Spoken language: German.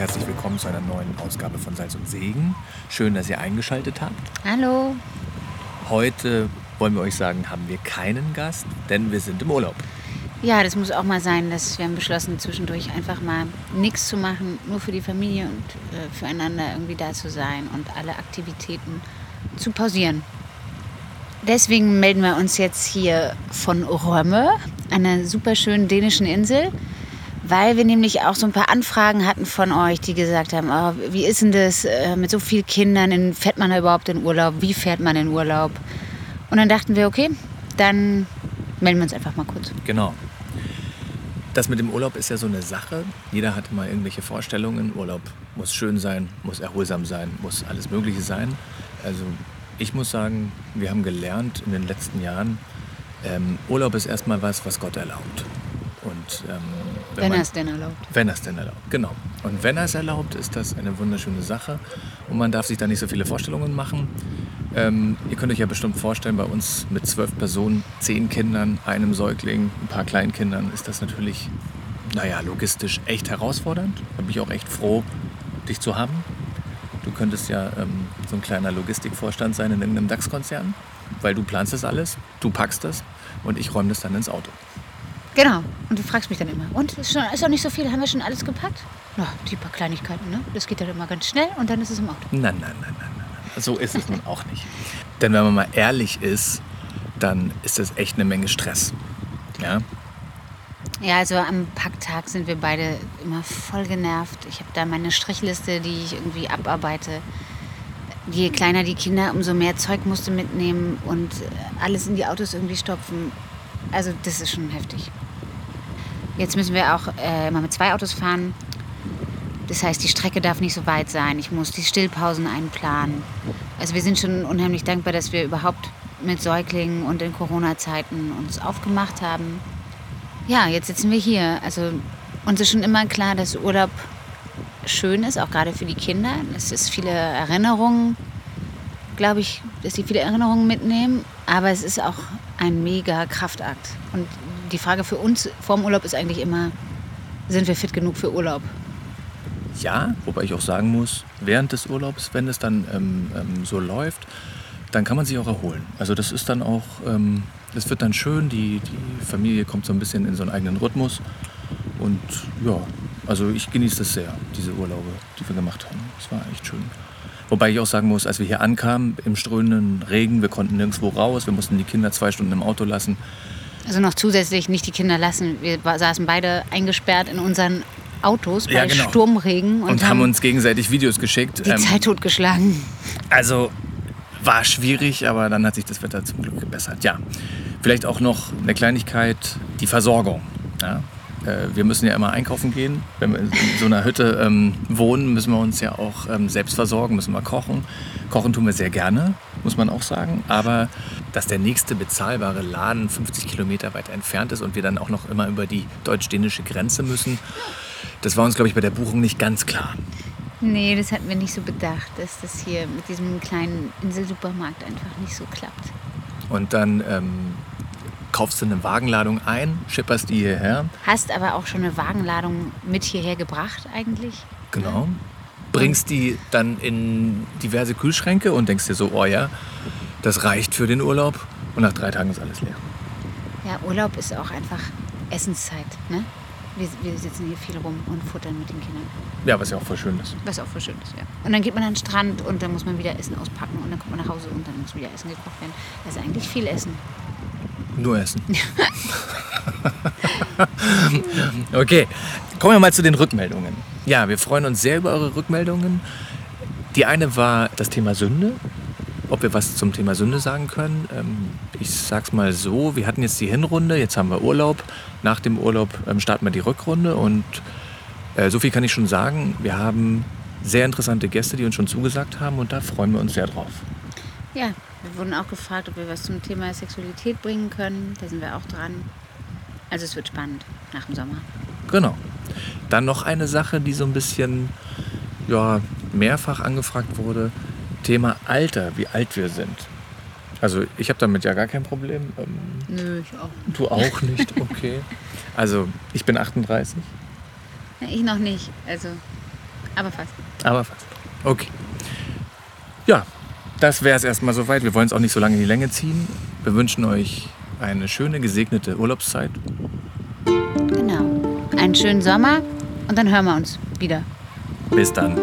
herzlich willkommen zu einer neuen Ausgabe von Salz und Segen. Schön, dass ihr eingeschaltet habt. Hallo. Heute wollen wir euch sagen, haben wir keinen Gast, denn wir sind im Urlaub. Ja, das muss auch mal sein, dass wir haben beschlossen, zwischendurch einfach mal nichts zu machen, nur für die Familie und äh, füreinander irgendwie da zu sein und alle Aktivitäten zu pausieren. Deswegen melden wir uns jetzt hier von Römme, einer super schönen dänischen Insel weil wir nämlich auch so ein paar Anfragen hatten von euch, die gesagt haben, oh, wie ist denn das äh, mit so vielen Kindern, fährt man da überhaupt in Urlaub, wie fährt man in Urlaub? Und dann dachten wir, okay, dann melden wir uns einfach mal kurz. Genau. Das mit dem Urlaub ist ja so eine Sache. Jeder hat mal irgendwelche Vorstellungen. Urlaub muss schön sein, muss erholsam sein, muss alles Mögliche sein. Also ich muss sagen, wir haben gelernt in den letzten Jahren, ähm, Urlaub ist erstmal was, was Gott erlaubt. Und, ähm, wenn, wenn er es denn erlaubt. Wenn er es denn erlaubt, genau. Und wenn er es erlaubt, ist das eine wunderschöne Sache. Und man darf sich da nicht so viele Vorstellungen machen. Ähm, ihr könnt euch ja bestimmt vorstellen, bei uns mit zwölf Personen, zehn Kindern, einem Säugling, ein paar Kleinkindern, ist das natürlich, naja, logistisch echt herausfordernd. Da bin ich auch echt froh, dich zu haben. Du könntest ja ähm, so ein kleiner Logistikvorstand sein in irgendeinem DAX-Konzern, weil du planst das alles, du packst das und ich räume das dann ins Auto. Genau. Und du fragst mich dann immer, und ist, schon, ist auch nicht so viel, haben wir schon alles gepackt? Na, die paar Kleinigkeiten, ne? Das geht dann immer ganz schnell und dann ist es im Auto. Nein, nein, nein, nein, nein. So ist es nun auch nicht. Denn wenn man mal ehrlich ist, dann ist das echt eine Menge Stress. Ja? Ja, also am Packtag sind wir beide immer voll genervt. Ich habe da meine Strichliste, die ich irgendwie abarbeite. Je kleiner die Kinder, umso mehr Zeug musst du mitnehmen und alles in die Autos irgendwie stopfen. Also das ist schon heftig. Jetzt müssen wir auch äh, immer mit zwei Autos fahren. Das heißt, die Strecke darf nicht so weit sein. Ich muss die Stillpausen einplanen. Also wir sind schon unheimlich dankbar, dass wir überhaupt mit Säuglingen und in Corona-Zeiten uns aufgemacht haben. Ja, jetzt sitzen wir hier. Also uns ist schon immer klar, dass Urlaub schön ist, auch gerade für die Kinder. Es ist viele Erinnerungen, glaube ich, dass sie viele Erinnerungen mitnehmen. Aber es ist auch ein mega Kraftakt. Und die Frage für uns vorm Urlaub ist eigentlich immer, sind wir fit genug für Urlaub? Ja, wobei ich auch sagen muss, während des Urlaubs, wenn es dann ähm, ähm, so läuft, dann kann man sich auch erholen. Also das ist dann auch, ähm, das wird dann schön, die, die Familie kommt so ein bisschen in so einen eigenen Rhythmus. Und ja, also ich genieße das sehr, diese Urlaube, die wir gemacht haben. Das war echt schön. Wobei ich auch sagen muss, als wir hier ankamen, im strömenden Regen, wir konnten nirgendwo raus, wir mussten die Kinder zwei Stunden im Auto lassen. Also noch zusätzlich nicht die Kinder lassen. Wir saßen beide eingesperrt in unseren Autos bei ja, genau. Sturmregen. Und, und haben, uns gegenseitig Videos geschickt. Die ähm, Zeit totgeschlagen. Also war schwierig, aber dann hat sich das Wetter zum Glück gebessert. Ja, vielleicht auch noch eine Kleinigkeit, die Versorgung. Ja? Äh, wir müssen ja immer einkaufen gehen. Wenn wir in so einer Hütte ähm, wohnen, müssen wir uns ja auch ähm, selbst versorgen, müssen wir kochen. Kochen tun wir sehr gerne, muss man auch sagen. Aber dass der nächste bezahlbare Laden 50 Kilometer weit entfernt ist und wir dann auch noch immer über die deutsch-dänische Grenze müssen, das war uns, glaube ich, bei der Buchung nicht ganz klar. Nee, das hatten wir nicht so bedacht, dass das hier mit diesem kleinen Inselsupermarkt einfach nicht so klappt. Und dann ähm, kaufst du eine Wagenladung ein, schipperst die hierher. Hast aber auch schon eine Wagenladung mit hierher gebracht eigentlich. Genau. Bringst die dann in diverse Kühlschränke und denkst dir so, oh ja, das reicht für den Urlaub. Und nach drei Tagen ist alles leer. Ja, Urlaub ist auch einfach Essenszeit. Ne? Wir, wir, sitzen hier viel rum und futtern mit den Kindern. Ja, was ja auch voll schön ist. Was auch voll schön ist, ja. Und dann geht man an den Strand und dann muss man wieder Essen auspacken und dann kommt man nach Hause und dann muss wieder Essen gekocht werden. Das ist eigentlich viel Essen. Nur Essen. okay, kommen wir mal zu den Rückmeldungen. Ja, wir freuen uns sehr über eure Rückmeldungen. Die eine war das Thema Sünde. Ob wir was zum Thema Sünde sagen können. Ähm, ich sag's mal so: Wir hatten jetzt die Hinrunde, jetzt haben wir Urlaub. Nach dem Urlaub ähm, starten wir die Rückrunde und äh, so viel kann ich schon sagen. Wir haben sehr interessante Gäste, die uns schon zugesagt haben und da freuen wir uns sehr drauf. Ja, wir wurden auch gefragt, ob wir was zum Thema Sexualität bringen können. Da sind wir auch dran. Also es wird spannend nach dem Sommer. Genau. Dann noch eine Sache, die so ein bisschen ja, mehrfach angefragt wurde. Thema Alter, wie alt wir sind. Also ich habe damit ja gar kein Problem. Ähm, Nö, ich auch. Nicht. Du auch nicht, okay. Also ich bin 38. Ja, ich noch nicht. Also Aber fast. Aber fast. Okay. Ja, das wäre es erstmal soweit. Wir wollen es auch nicht so lange in die Länge ziehen. Wir wünschen euch eine schöne, gesegnete Urlaubszeit. Genau. Einen schönen Sommer und dann hören wir uns wieder. Bis dann.